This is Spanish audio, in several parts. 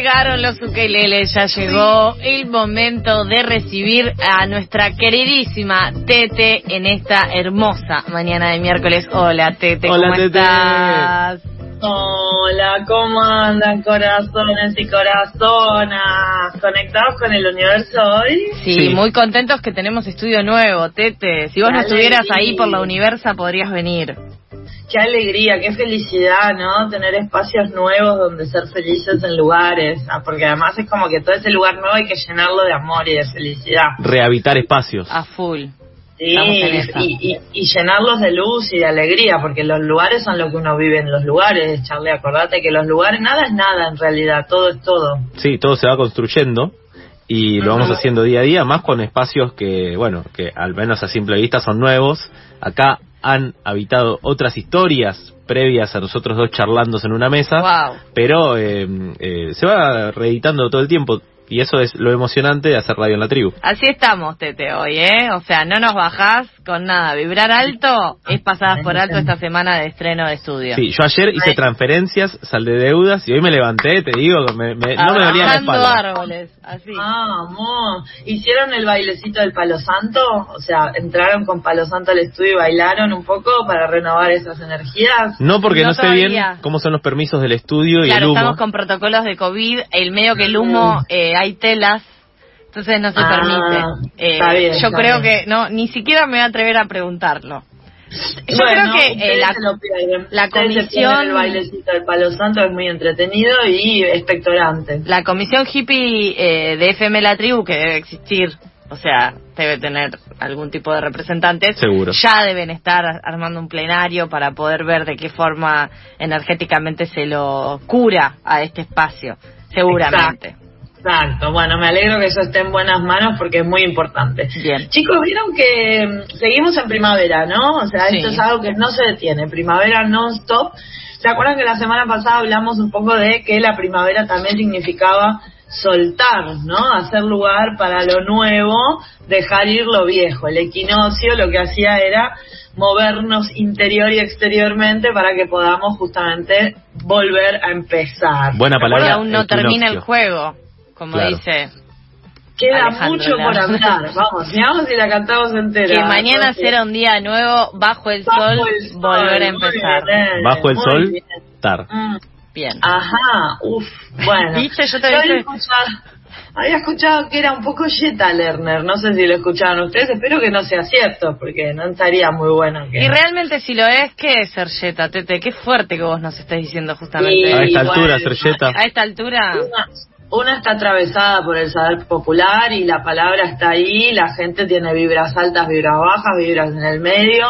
Llegaron los ukeleles, ya llegó el momento de recibir a nuestra queridísima Tete en esta hermosa mañana de miércoles. Hola Tete, Hola, ¿cómo Tete. estás? Hola, ¿cómo andan corazones y corazonas? ¿Conectados con el universo hoy? Sí, Sí. muy contentos que tenemos estudio nuevo, Tete. Si vos no estuvieras ahí por la Universa podrías venir. Qué alegría, qué felicidad, ¿no? Tener espacios nuevos donde ser felices en lugares. Porque además es como que todo ese lugar nuevo hay que llenarlo de amor y de felicidad. Rehabitar espacios. A full. Sí, y llenarlos de luz y de alegría, porque los lugares son lo que uno vive en los lugares, Charlie. Acordate que los lugares, nada es nada en realidad, todo es todo. Sí, todo se va construyendo y lo vamos haciendo día a día, más con espacios que, bueno, que al menos a simple vista son nuevos. Acá han habitado otras historias previas a nosotros dos charlando en una mesa, Wow. pero eh, eh, se va reeditando todo el tiempo y eso es lo emocionante de hacer radio en la tribu. Así estamos, Tete, hoy, ¿eh? O sea, no nos bajás con nada. Vibrar alto es pasadas por alto esta semana de estreno de estudio. Sí, yo ayer hice transferencias, saldé deudas y hoy me levanté, te digo, me- me- no me dolía la espalda. árboles, así. Ah, amor. ¿Hicieron el bailecito del palo santo? O sea, ¿entraron con palo santo al estudio y bailaron un poco para renovar esas energías? No porque no, No sé bien cómo son los permisos del estudio y el Claro, humo. estamos con protocolos de COVID, el medio que el humo, eh, hay telas, entonces no se Ah, permite. Eh, está bien, yo está creo bien. que no, ni siquiera me voy a atrever a preguntarlo. Yo Bueno, creo que eh, la, la comisión- El bailecito del palo santo es muy entretenido y expectorante. la comisión hippie eh, de FM La Tribu, que debe existir, o sea, debe tener algún tipo de representantes, Seguro. ya deben estar armando un plenario para poder ver de qué forma energéticamente se lo cura a este espacio, seguramente. Exacto. Bueno, me alegro que eso esté en buenas manos porque es muy importante. Bien. Chicos, vieron que mm, seguimos en primavera, ¿no? O sea, esto es algo que no se detiene. Primavera non-stop. ¿Se acuerdan que la semana pasada hablamos un poco de que la primavera también significaba soltar, ¿no? Hacer lugar para lo nuevo, dejar ir lo viejo. El equinoccio lo que hacía era movernos interior y exteriormente para que podamos justamente volver a empezar. Buena Porque palabra. aún no equinoccio. termina el juego, como Claro. dice. Queda Alejandro mucho por hablar. Vamos, miramos si la cantamos entera. Que mañana Porque- será un día nuevo, bajo el Bajo sol, el sol, volver a empezar. bien, Bajo el sol, bien. tar. Mm, Bien. Ajá, uff, bueno. ¿Viste? Yo te había dije- escuchado, había escuchado que era un poco Jetta Lerner, no sé si lo escucharon ustedes, espero que no sea cierto, porque no estaría muy bueno que... Y realmente si lo es, ¿qué es Sergeta, Tete? Qué fuerte que vos nos estés diciendo justamente. A esta bueno, altura, Sergeta. A esta altura, Una, una está atravesada por el saber popular y la palabra está ahí, la gente tiene vibras altas, vibras bajas, vibras en el medio.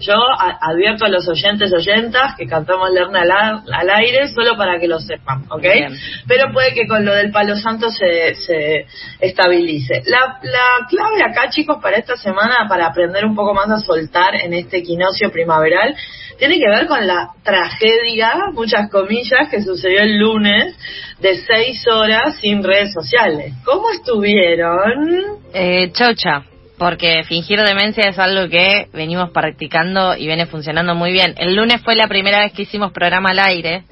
Yo advierto a los oyentes oyentas que cantamos Lerna al, al aire solo para que lo sepan, ¿ok? Bien. Pero puede que con lo del palo santo se, se estabilice. La, la clave acá, chicos, para esta semana, para aprender un poco más a soltar en este equinoccio primaveral, tiene que ver con la tragedia, muchas comillas, que sucedió el lunes de seis horas sin redes sociales. ¿Cómo estuvieron? eh, chocha. Porque fingir demencia es algo que venimos practicando y viene funcionando muy bien. El lunes fue la primera vez que hicimos programa al aire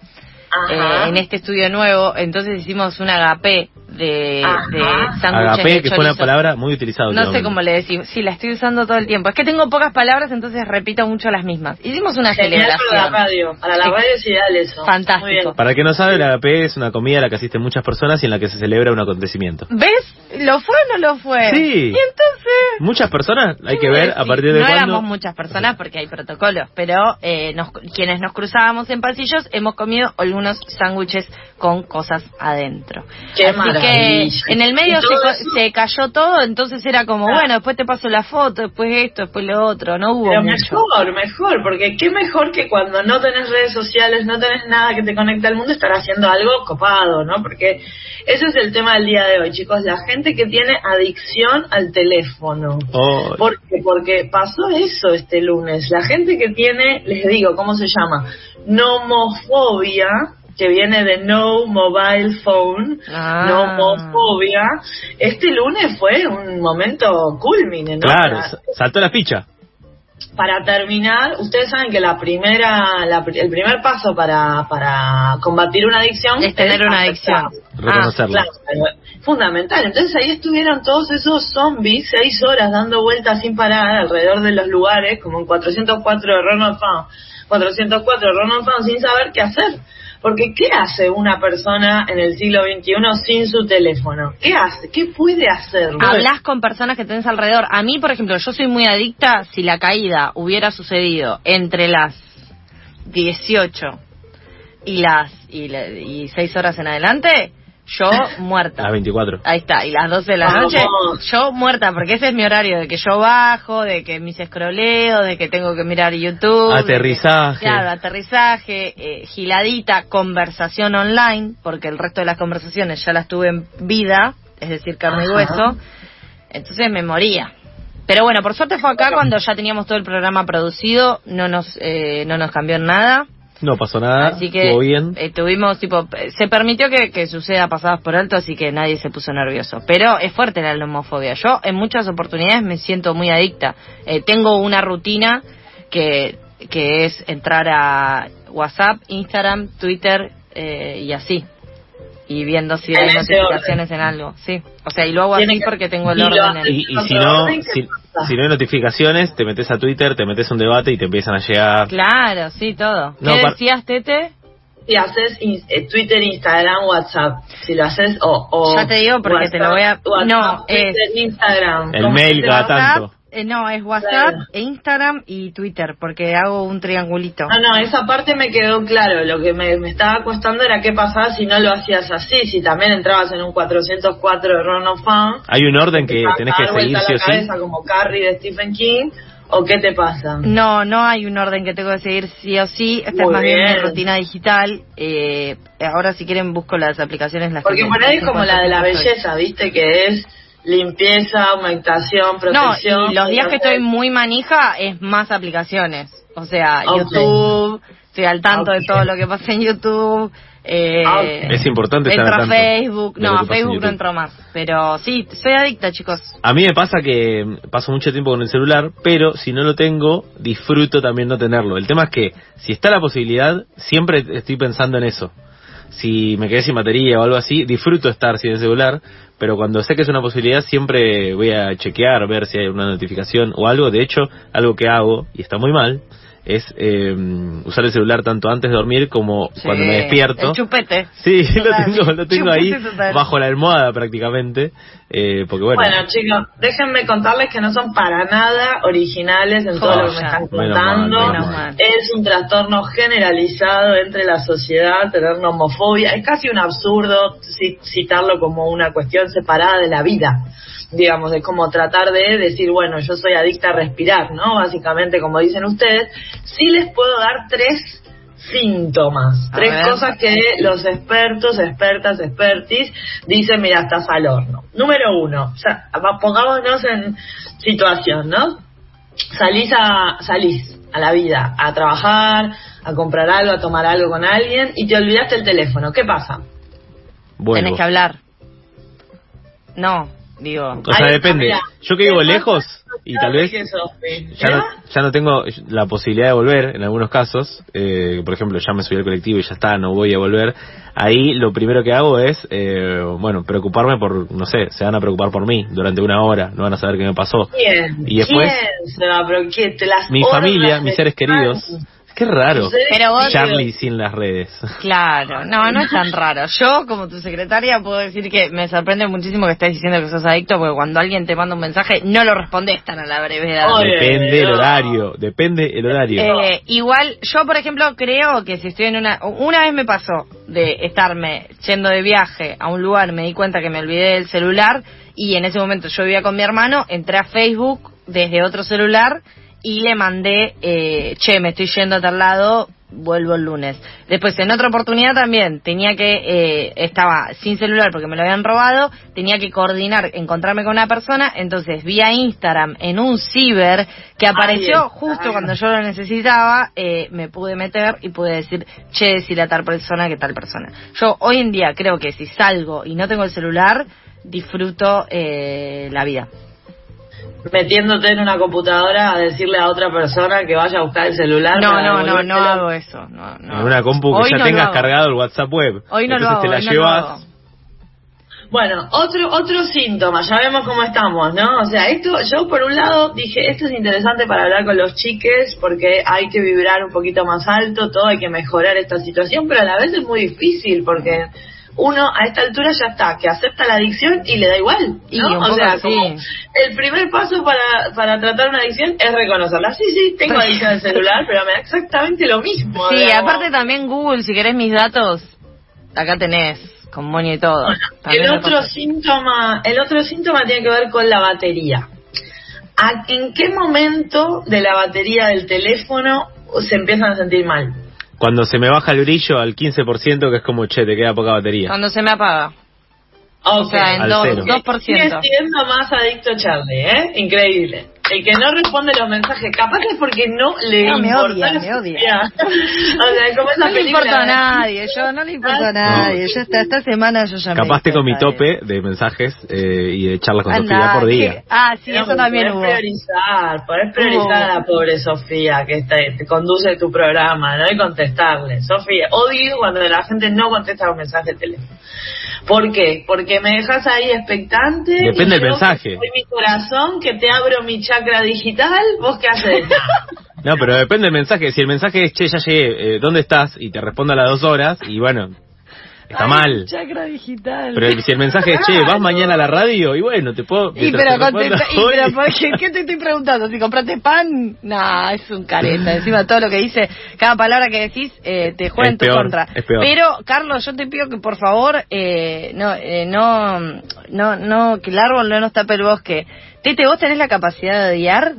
eh, en este estudio nuevo, entonces hicimos un agapé de, de sándwiches Agapé, de que fue una palabra muy utilizada. No sé cómo le decimos. Sí, la estoy usando todo el tiempo. Es que tengo pocas palabras, entonces repito mucho las mismas. Hicimos una Genial para la celebración. radio. Para la Sí. radio es ideal eso. Fantástico. Para que no sabe, la agapé es una comida a la que asisten muchas personas y en la que se celebra un acontecimiento. ¿Ves? ¿Lo fue o no lo fue? Sí. Y entonces... Muchas personas, hay que ¿qué ver a partir de No cuándo. éramos muchas personas porque hay protocolos, pero eh, nos- quienes nos cruzábamos en pasillos hemos comido algunos sándwiches con cosas adentro. Qué Así maravilla. En el medio se, se cayó todo, entonces era como, Claro. bueno, después te paso la foto, después esto, después lo otro, no hubo Pero mucho. mejor, mejor, porque qué mejor que cuando no tenés redes sociales, no tenés nada que te conecte al mundo, estar haciendo algo copado, ¿no? Porque ese es el tema del día de hoy, chicos, la gente que tiene adicción al teléfono. Oh, ¿Por qué? Porque pasó eso este lunes. La gente que tiene, les digo, ¿cómo se llama? Nomofobia, que viene de no mobile phone, Ah. nomofobia. Este lunes fue un momento culmine, ¿no? claro, Para- saltó la ficha. para terminar, ustedes saben que la primera, la el primer paso para, para combatir una adicción Es tener una aceptar. adicción. Reconocerlo. Claro, fundamental. Entonces ahí estuvieron todos esos zombies seis horas dando vueltas sin parar alrededor de los lugares, como en 404 de Ronald Fan, 404 de Ronald Fan, sin saber qué hacer. Porque ¿qué hace una persona en el siglo XXI sin su teléfono? ¿Qué hace? ¿Qué puede hacer? Hablas con personas que tenés alrededor. A mí, por ejemplo, yo soy muy adicta. Si la caída hubiera sucedido entre las 18 y las y, la- y 6 horas en adelante, yo muerta. Las 24. Ahí está, y las 12 de la Vamos. noche, yo muerta, porque ese es mi horario, de que yo bajo, de que mis escroleo, de que tengo que mirar YouTube. que- Aterrizaje. claro, aterrizaje, eh, giladita, conversación online, porque el resto de las conversaciones ya las tuve en vida, es decir, carne y hueso, entonces me moría. Pero bueno, por suerte fue acá cuando ya teníamos todo el programa producido, no nos, eh, no nos cambió en nada. No pasó nada. Así que bien. eh, tuvimos, tipo, se permitió que, que suceda pasadas por alto, así que nadie se puso nervioso. Pero es fuerte la homofobia. Yo en muchas oportunidades me siento muy adicta. Eh, tengo una rutina que, que es entrar a WhatsApp, Instagram, Twitter eh, y así. Y viendo si hay notificaciones en algo. Sí. O sea, y lo hago así que- porque tengo el y orden en... Y, y Otro si no, orden, ¿qué si, no hay notificaciones, te metes a Twitter, te metes un debate y te empiezan a llegar. Claro, sí, todo. No, ¿Qué decías, Tete? si haces in- eh, Twitter, Instagram, WhatsApp, si lo haces o, o Ya te digo porque te lo voy a- WhatsApp, no, Twitter, es- Instagram, El ¿cómo mail cada tanto. Eh, no, es WhatsApp, Claro. e Instagram y Twitter, porque hago un triangulito. No, no, esa parte me quedó claro. Lo que me, me estaba costando era qué pasaba si no lo hacías así. Si también entrabas en un 404 de Ron of Fan. Hay un orden que tenés que seguir sí o la sí. cabeza como Carrie de Stephen King. ¿O qué te pasa? No, no hay un orden que tengo que seguir sí o sí. Esta Muy es más bien mi bien. rutina digital. Eh, ahora si quieren busco las aplicaciones. Las Porque que por ahí es como la de la belleza, ¿viste? Que es limpieza, aumentación, No, protección. y los días que estoy muy manija es más aplicaciones. O sea. YouTube, estoy al tanto de todo lo que pasa en YouTube. Eh, Ah. Es importante estar entro al a Facebook. No, a en Facebook no entro más. Pero sí, soy adicta, chicos. A mí me pasa que paso mucho tiempo con el celular, pero si no lo tengo, disfruto también no tenerlo. El tema es que si está la posibilidad, siempre estoy pensando en eso. Si me quedé sin batería o algo así, disfruto estar sin el celular, pero cuando sé que es una posibilidad, siempre voy a chequear, ver si hay una notificación o algo. De hecho, algo que hago, y está muy mal, es eh, usar el celular tanto antes de dormir como cuando me despierto. El chupete. Sí, lo tengo, lo tengo ahí total. bajo la almohada prácticamente, eh, porque bueno, Bueno, chicos, déjenme contarles que no son para nada originales en todo lo que me están Menos mal, contando. menos mal. Es un trastorno generalizado entre la sociedad, tener nomofobia. Es casi un absurdo ci- citarlo como una cuestión separada de la vida. Digamos, es como tratar de decir, bueno, yo soy adicta a respirar, ¿no? Básicamente, como dicen ustedes. Sí les puedo dar tres síntomas, A tres ver. cosas que los expertos, expertas, expertis dicen, mira, estás al horno. Número uno, o sea, pongámonos en situación, ¿no? Salís a, salís a la vida, a trabajar, a comprar algo, a tomar algo con alguien y te olvidaste el teléfono. ¿Qué pasa? vuelvo. Tenés que hablar. No, digo. O sea, depende. Yo que vivo lejos y tal vez no, ¿Eh? ya no tengo la posibilidad de volver en algunos casos. Eh, por ejemplo, ya me subí al colectivo y ya está, no voy a volver. Ahí lo primero que hago es, eh, bueno, preocuparme por, no sé, se van a preocupar por mí durante una hora, no van a saber qué me pasó. ¿Quién? Y después- ¿Quién se va? Las Mi familia, mis seres queridos, Qué raro. Sucede Pero vos- Charlie sin las redes. Claro, no, no es tan raro. Yo, como tu secretaria, puedo decir que me sorprende muchísimo que estés diciendo que sos adicto, porque cuando alguien te manda un mensaje, no lo respondes tan a la brevedad. Oye, Depende el horario, depende el horario. Eh, igual, yo por ejemplo creo que si estoy en una... Una vez me pasó de estarme yendo de viaje a un lugar, me di cuenta que me olvidé del celular y en ese momento yo vivía con mi hermano, entré a Facebook desde otro celular y le mandé, eh, che, me estoy yendo a tal lado, vuelvo el lunes. Después, en otra oportunidad también, tenía que, eh, estaba sin celular porque me lo habían robado, tenía que coordinar, encontrarme con una persona, entonces vía Instagram en un ciber que apareció justo cuando yo lo necesitaba, eh, me pude meter y pude decir, che, decirle a tal persona que tal persona. Yo hoy en día creo que si salgo y no tengo el celular, disfruto eh, la vida. Metiéndote en una computadora a decirle a otra persona que vaya a buscar el celular. No, no, no, no hago eso. No, no. En una compu que Hoy ya no lo tengas hago. cargado el WhatsApp web. Hoy no lo Entonces hago, te la hoy no lo llevas. hago. Bueno, otro otro síntoma, ya vemos cómo estamos, ¿no? O sea, esto, yo por un lado dije, esto es interesante para hablar con los chiques porque hay que vibrar un poquito más alto, todo hay que mejorar esta situación, pero a la vez es muy difícil porque uno a esta altura ya está, que acepta la adicción y le da igual, ¿no? Y o sea, como el primer paso para, para tratar una adicción es reconocerla. Sí, sí, tengo adicción al celular, pero me da exactamente lo mismo. Sí, digamos. aparte también Google, si querés mis datos, acá tenés, con moño y todo. El otro síntoma, el otro síntoma tiene que ver con la batería. ¿A- ¿En qué momento de la batería del teléfono se empiezan a sentir mal? Cuando se me baja el brillo al 15%, que es como, che, te queda poca batería. Cuando se me apaga. O Ok. sea, en Al dos, cero. 2%. Sigue siendo más adicto Charlie, ¿eh? Increíble. El que no responde los mensajes, capaz es porque no le No, me odia, me odia. o sea, como esa No le importa a nadie, yo no le importa a nadie. Yo esta, esta semana yo ya me Capaz di tengo mi tope de mensajes eh, y de charlas con Anda, Sofía por día. Ah, sí, No, eso también podés hubo. priorizar, podés priorizar a la pobre Sofía que te, te conduce tu programa, ¿no? Y contestarle. Sofía, odio cuando la gente no contesta los mensajes de teléfono. ¿Por qué? Porque me dejas ahí expectante. Depende del mensaje. que Soy mi corazón, que te abro mi chakra digital, ¿vos qué haces? No, pero depende del mensaje. Si el mensaje es, che, ya llegué, eh, ¿dónde estás? Y te respondo a las dos horas, y bueno, está Ay, mal. Chakra digital. Pero si el mensaje es, che, ¿vas mañana a la radio? Y bueno, te puedo... Y pero, contesta, y pero ¿por qué, ¿qué te estoy preguntando? Si compraste pan, no, es un careta. Encima todo lo que dice, cada palabra que decís eh, te juega Es en tu peor, contra. es peor. Pero, Carlos, yo te pido que por favor, eh, no, eh, no, no, no, que el árbol no nos tape el bosque. Tete, ¿vos tenés la capacidad de odiar?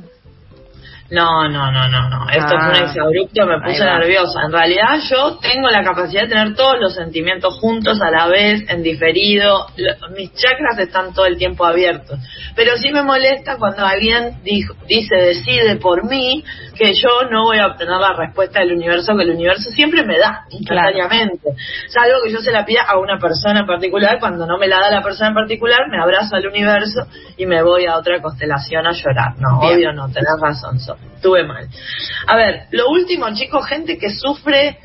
No, no, no, no, no. Esto Ah. es un exabrupto, me puse nerviosa. En realidad yo tengo la capacidad de tener todos los sentimientos juntos a la vez, en diferido. Lo- mis chakras están todo el tiempo abiertos. Pero sí me molesta cuando alguien dijo- dice, decide por mí, que yo no voy a obtener la respuesta del universo que el universo siempre me da, instantáneamente. Salvo que yo se la pida a una persona en particular, cuando no me la da la persona en particular, me abrazo al universo y me voy a otra constelación a llorar. No, Bien. obvio no, tenés razón, Sof. Estuve mal. A ver, lo último, chicos, gente que sufre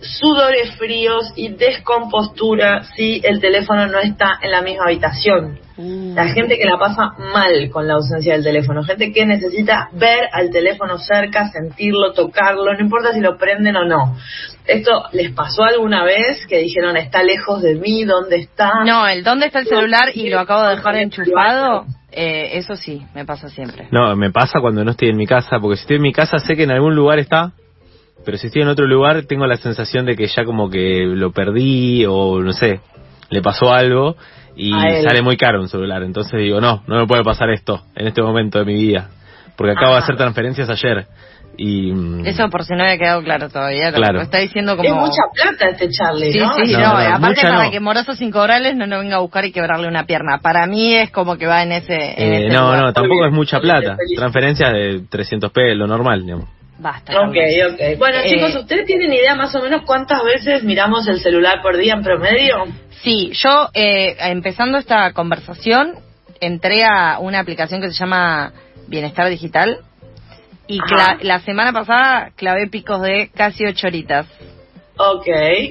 sudores fríos y descompostura si el teléfono no está en la misma habitación. La gente que la pasa mal con la ausencia del teléfono, gente que necesita ver al teléfono cerca, sentirlo, tocarlo, no importa si lo prenden o no. ¿Esto les pasó alguna vez que dijeron está lejos de mí, dónde está? No, el dónde está el celular y lo acabo de dejar enchufado, eh, eso sí, me pasa siempre. No, me pasa cuando no estoy en mi casa, porque si estoy en mi casa sé que en algún lugar está, pero si estoy en otro lugar tengo la sensación de que ya como que lo perdí o no sé, le pasó algo y sale muy caro un celular. Entonces digo, no, no me puede pasar esto en este momento de mi vida, porque acabo de hacer transferencias ayer y... mm, Eso por si no había quedado claro todavía. Claro. Lo está diciendo como... Es mucha plata este Charlie, Sí, ¿no? sí, No, no, no, aparte mucha para no. que Moroso sin cobrarles no nos venga a buscar y quebrarle una pierna. Para mí es como que va en ese... en eh, ese no, lugar. no, tampoco bien, es mucha plata. feliz. Transferencias de 300 p, lo normal, digamos. Basta. Ok, ok. Bueno, Eh, chicos, ¿ustedes tienen idea más o menos cuántas veces miramos el celular por día en promedio? Sí, yo eh, empezando esta conversación entré a una aplicación que se llama Bienestar Digital y la semana pasada clavé picos de casi ocho horitas. Ok,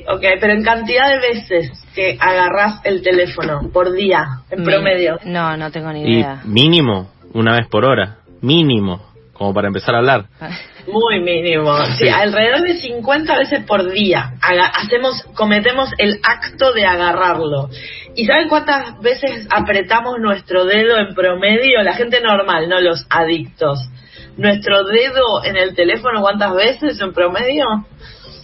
ok, pero en cantidad de veces que agarrás el teléfono por día, en Mi- promedio. No, no tengo ni Y idea. mínimo, una vez por hora, mínimo. como para empezar a hablar. Muy mínimo. Sí, Sí. alrededor de 50 veces por día haga- hacemos, cometemos el acto de agarrarlo. ¿Y saben cuántas veces apretamos nuestro dedo en promedio? La gente normal, no los adictos. Nuestro dedo en el teléfono, ¿cuántas veces en promedio?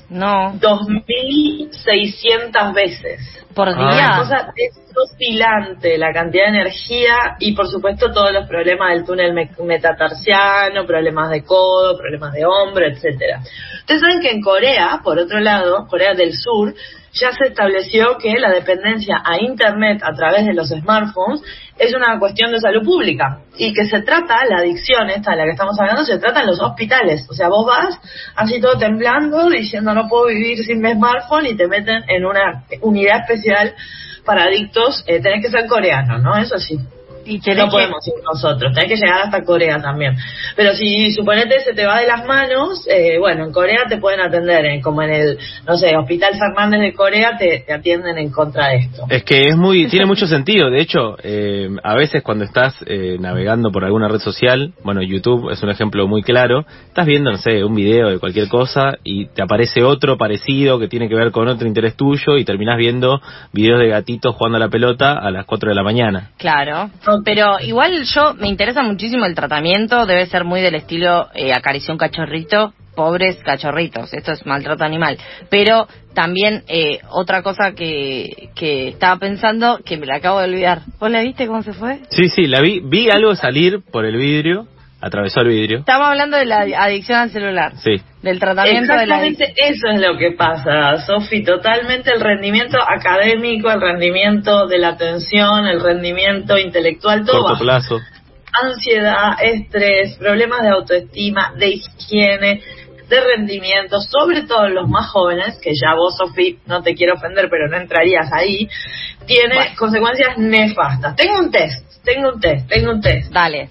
No, 2.600 veces. por. Una día. cosa desopilante la cantidad de energía y por supuesto todos los problemas del túnel me- metatarsiano, problemas de codo, problemas de hombro, etcétera. Ustedes saben que en Corea, por otro lado, Corea del Sur, ya se estableció que la dependencia a Internet a través de los smartphones es una cuestión de salud pública y que se trata, la adicción esta de la que estamos hablando, se trata en los hospitales. O sea, vos vas así todo temblando diciendo no puedo vivir sin mi smartphone y te meten en una unidad especial para adictos. Eh, tenés que ser coreano, ¿no? Eso sí. Y tenés No que- podemos ir nosotros, tenés que llegar hasta Corea también. Pero si suponete se te va de las manos, eh, bueno, en Corea te pueden atender, eh, como en el, no sé, Hospital Fernández de Corea te, te atienden en contra de esto. Es que es muy, tiene mucho sentido. De hecho, eh, a veces cuando estás eh, navegando por alguna red social, bueno, YouTube es un ejemplo muy claro, estás viendo, no sé, un video de cualquier cosa y te aparece otro parecido que tiene que ver con otro interés tuyo y terminás viendo videos de gatitos jugando a la pelota a las 4 de la mañana. Claro. Pero igual yo me interesa muchísimo el tratamiento, debe ser muy del estilo eh, acarició un cachorrito, pobres cachorritos, esto es maltrato animal. Pero también eh, otra cosa que, que estaba pensando, que me la acabo de olvidar. ¿Vos la viste cómo se fue? Sí, sí, la vi, vi algo salir por el vidrio, atravesó el vidrio. Estamos hablando de la adicción al celular, Sí. del tratamiento de la. Exactamente eso es lo que pasa, Sofi, totalmente el rendimiento académico, el rendimiento de la atención, el rendimiento intelectual, todo Corto baja. plazo. ansiedad, estrés, problemas de autoestima, de higiene, de rendimiento, sobre todo en los más jóvenes, que ya vos, Sofi, no te quiero ofender, pero no entrarías ahí, tiene Bueno. consecuencias nefastas. Tengo un test, tengo un test, tengo un test. Dale.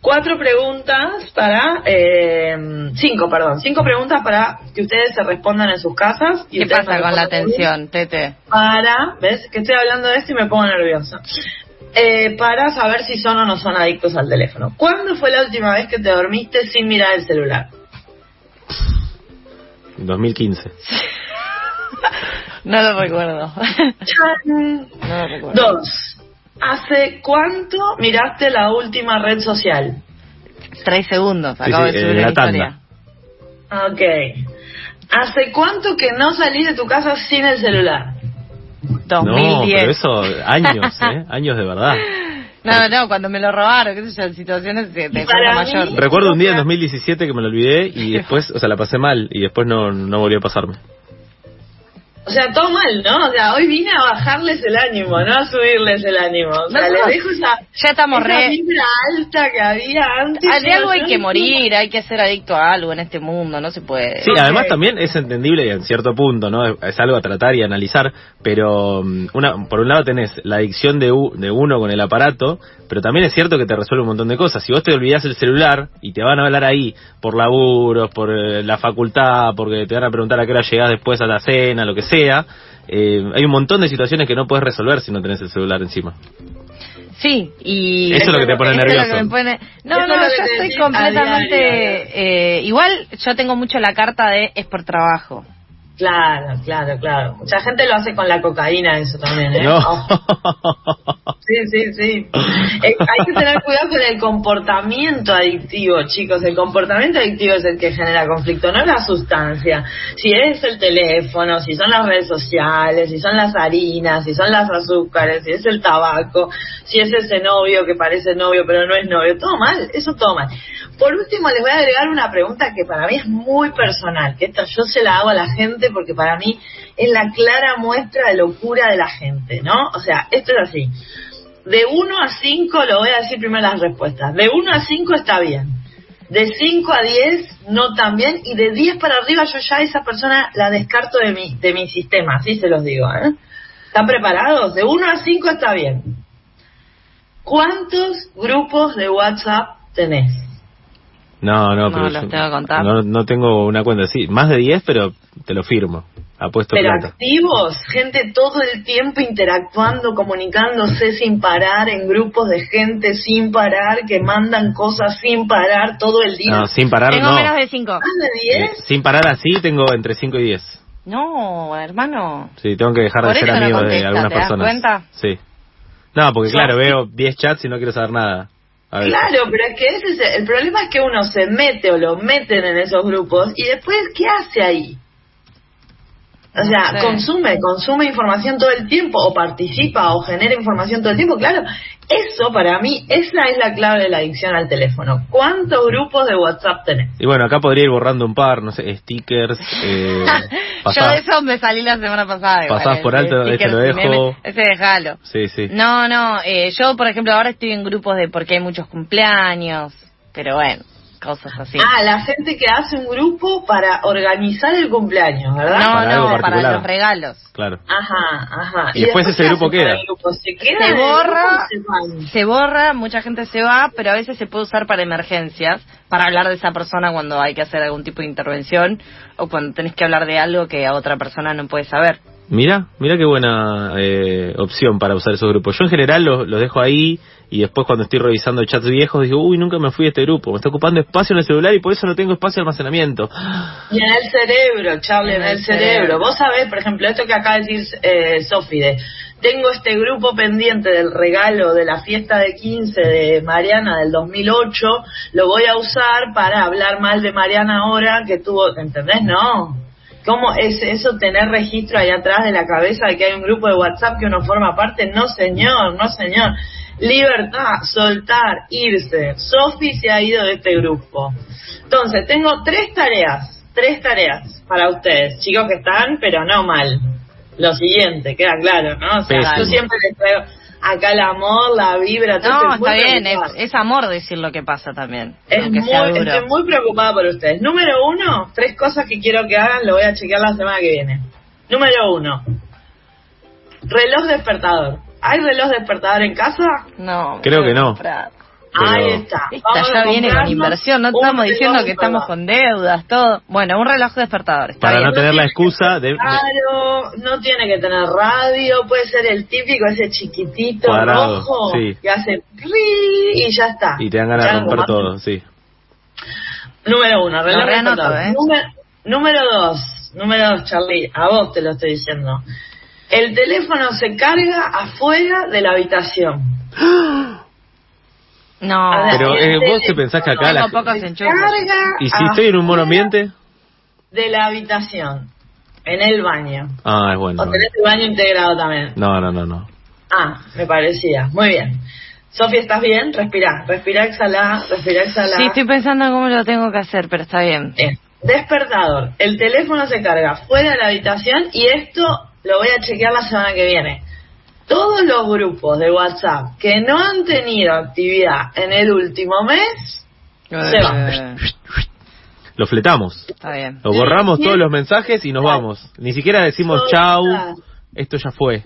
Cuatro preguntas para, eh, cinco, perdón, cinco preguntas para que ustedes se respondan en sus casas. Y ¿Qué pasa con la atención, Tete? para, ¿ves? Que estoy hablando de esto y me pongo nerviosa. Eh, para saber si son o no son adictos al teléfono. ¿Cuándo fue la última vez que te dormiste sin mirar el celular? 2015. No lo recuerdo. Chan. no lo recuerdo. Dos. ¿Hace cuánto miraste la última red social? Tres segundos, Sí, acabo sí, de en subir la la historia. tanda. Ok. ¿Hace cuánto que no salís de tu casa sin el celular? 2010. No, pero eso, años, ¿eh? Años de verdad. No, no, cuando me lo robaron, qué sé yo, situaciones de, de mayor. Recuerdo un día en 2017 que me lo olvidé y después, o sea, la pasé mal y después no, no volvió a pasarme. O sea, todo mal, ¿no? O sea, hoy vine a bajarles el ánimo, no a subirles el ánimo. O sea, No, les dejo esa, Ya estamos esa re... vibra alta que había antes. Ah, De algo hay que morir, hay que ser adicto a algo en este mundo, no se puede. Sí, además también es entendible y en cierto punto, ¿no? Es, es algo a tratar y analizar, pero mm, una, por un lado tenés la adicción de, u- de uno con el aparato, pero también es cierto que te resuelve un montón de cosas. Si vos te olvidás el celular y te van a hablar ahí por laburos, por eh, la facultad, porque te van a preguntar a qué hora llegás después a la cena, lo que sea, eh, hay un montón de situaciones que no puedes resolver si no tenés el celular encima. Sí, y... Eso es lo que te pone es nervioso. que me pone- No, Eso es no, que yo estoy completamente... eh, igual yo tengo mucho la carta de es por trabajo. Claro, claro, claro. Mucha gente lo hace con la cocaína, eso también, ¿eh? No. Sí, sí, sí. Eh, hay que tener cuidado con el comportamiento adictivo, chicos. El comportamiento adictivo es el que genera conflicto, no la sustancia. Si es el teléfono, si son las redes sociales, si son las harinas, si son las azúcares, si es el tabaco, si es ese novio que parece novio pero no es novio, todo mal, eso todo mal. Por último, les voy a agregar una pregunta que para mí es muy personal, que esta yo se la hago a la gente porque para mí es la clara muestra de locura de la gente, ¿no? O sea, esto es así. De 1 a 5, lo voy a decir primero las respuestas. De 1 a 5 está bien. De 5 a 10 no tan bien. Y de 10 para arriba yo ya esa persona la descarto de mi, de mi sistema, así se los digo. ¿eh? ¿Están preparados? De 1 a 5 está bien. ¿Cuántos grupos de WhatsApp tenés? No, no, No, pero los yo tengo que contar. No, no tengo una cuenta así. Más de 10, pero te lo firmo. Apuesto Pero plata. activos, gente todo el tiempo interactuando, comunicándose sin parar, en grupos de gente sin parar, que mandan cosas sin parar todo el día. No, sin parar Tengo no. menos de 5. ¿Más de Eh, 10? sin parar así tengo entre 5 y 10. No, hermano. Sí, tengo que dejar de Por ser eso no amigo de contesta, algunas ¿te das personas. cuenta? Sí. No, porque No. claro, veo 10 chats y no quiero saber nada. Claro, pero es que ese es el, el problema es que uno se mete o lo meten en esos grupos y después, ¿qué hace ahí? O sea, No sé. consume, consume información todo el tiempo, o participa, o genera información todo el tiempo. Claro, eso para mí, esa es la clave de la adicción al teléfono. ¿Cuántos grupos de WhatsApp tenés? Y bueno, acá podría ir borrando un par, no sé, stickers. Eh, Yo de eso me salí la semana pasada. igual, pasás por el alto, ese lo dejo. meme, Ese déjalo. Sí, sí. No, no, eh, yo por ejemplo ahora estoy en grupos de porque hay muchos cumpleaños, pero bueno, cosas así. Ah, la gente que hace un grupo para organizar el cumpleaños, ¿verdad? no, para no, para los regalos. Claro. Ajá, ajá. Y después ese qué grupo queda. grupo? ¿Se queda Se grupo borra. o se? Se borra, mucha gente se va, pero a veces se puede usar para emergencias, para hablar de esa persona cuando hay que hacer algún tipo de intervención o cuando tenés que hablar de algo que a otra persona no puede saber. Mira, mira qué buena eh, opción para usar esos grupos. Yo en general los, los dejo ahí y después cuando estoy revisando chats viejos digo, uy, nunca me fui de este grupo, me está ocupando espacio en el celular y por eso no tengo espacio de almacenamiento. Y en el cerebro, Charlie, en, En el, el cerebro. cerebro. Vos sabés, por ejemplo, esto que acaba de decir eh, Sofi, de, tengo este grupo pendiente del regalo de la fiesta de 15 de Mariana del 2008, lo voy a usar para hablar mal de Mariana ahora que tuvo, ¿entendés? No. ¿Cómo es eso tener registro ahí atrás de la cabeza de que hay un grupo de WhatsApp que uno forma parte? No, señor, no, señor. Libertad, soltar, irse. Sofi se ha ido de este grupo. Entonces, tengo tres tareas, tres tareas para ustedes, chicos que están, pero no mal. Lo siguiente, queda claro, ¿no? O sea, Pésimo. yo siempre les traigo acá el amor, la vibra, todo No, está bien, es, es amor decir lo que pasa también. Es muy, sea duro. estoy muy preocupada por ustedes. Número uno, tres cosas que quiero que hagan, lo voy a chequear la semana que viene. Número uno, reloj despertador. ¿Hay reloj despertador en casa? No, Creo que no. comprar. Pero- Ahí está. Esta ya viene con inversión, no estamos diciendo que estamos con deudas, todo. Bueno, un reloj despertador, está Para bien. no tener la excusa de... Claro, no tiene que tener radio, puede ser el típico, ese chiquitito Cuadrado, rojo sí. que hace y ya está. y te dan ganas de romper todo, sí. Número uno, reloj despertador. ¿eh? Número, número dos, número dos, Charlie, a vos te lo estoy diciendo. El teléfono se carga afuera de la habitación. No, Pero eh, vos te pensás que acá la... Se carga ¿Y si estoy en un buen ambiente? De la habitación, en el baño. Ah, es bueno. O tenés el baño integrado también. No, no, no, no. Ah, me parecía. Muy bien. Sofía, ¿estás bien? Respira, respira, exhala, respira, exhala. Sí, estoy pensando en cómo lo tengo que hacer, pero está bien. Bien. Despertador. El teléfono se carga fuera de la habitación y esto lo voy a chequear la semana que viene. Todos los grupos de WhatsApp que no han tenido actividad en el último mes, Se va. Eh, Lo fletamos. Está bien. Lo borramos Sí. todos los mensajes y nos vamos. Ni siquiera decimos chau, esto ya fue.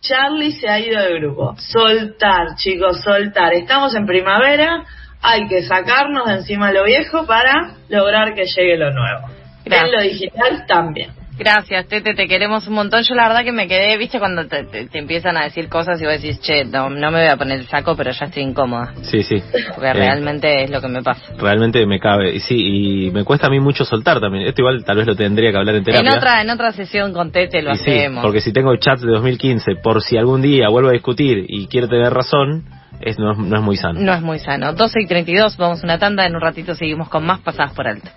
Charlie se ha ido del grupo. Soltar, chicos, soltar. Estamos en primavera, hay que sacarnos de encima lo viejo para lograr que llegue lo nuevo. Gracias. En lo digital también. Gracias, Tete, te queremos un montón. Yo la verdad que me quedé, viste, cuando te, te- te empiezan a decir cosas y vos decís, che, no, no me voy a poner el saco, pero ya estoy incómoda. Sí, sí. Porque Eh, realmente es lo que me pasa. Realmente me cabe. Y sí, y me cuesta a mí mucho soltar también. Esto igual tal vez lo tendría que hablar en terapia. En otra, en otra sesión con Tete lo Y sí, hacemos. porque si tengo chats de 2015, por si algún día vuelvo a discutir y quiero tener razón, es, no, es, no es muy sano. No es muy sano. 12 y 32, vamos a una tanda, en un ratito seguimos con más pasadas por alto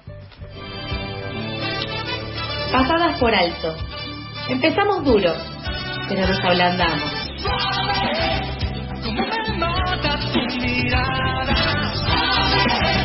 pasadas por alto. Empezamos duros, pero nos ablandamos. ¡Suave! Como nota tu mirada. ¡Suave!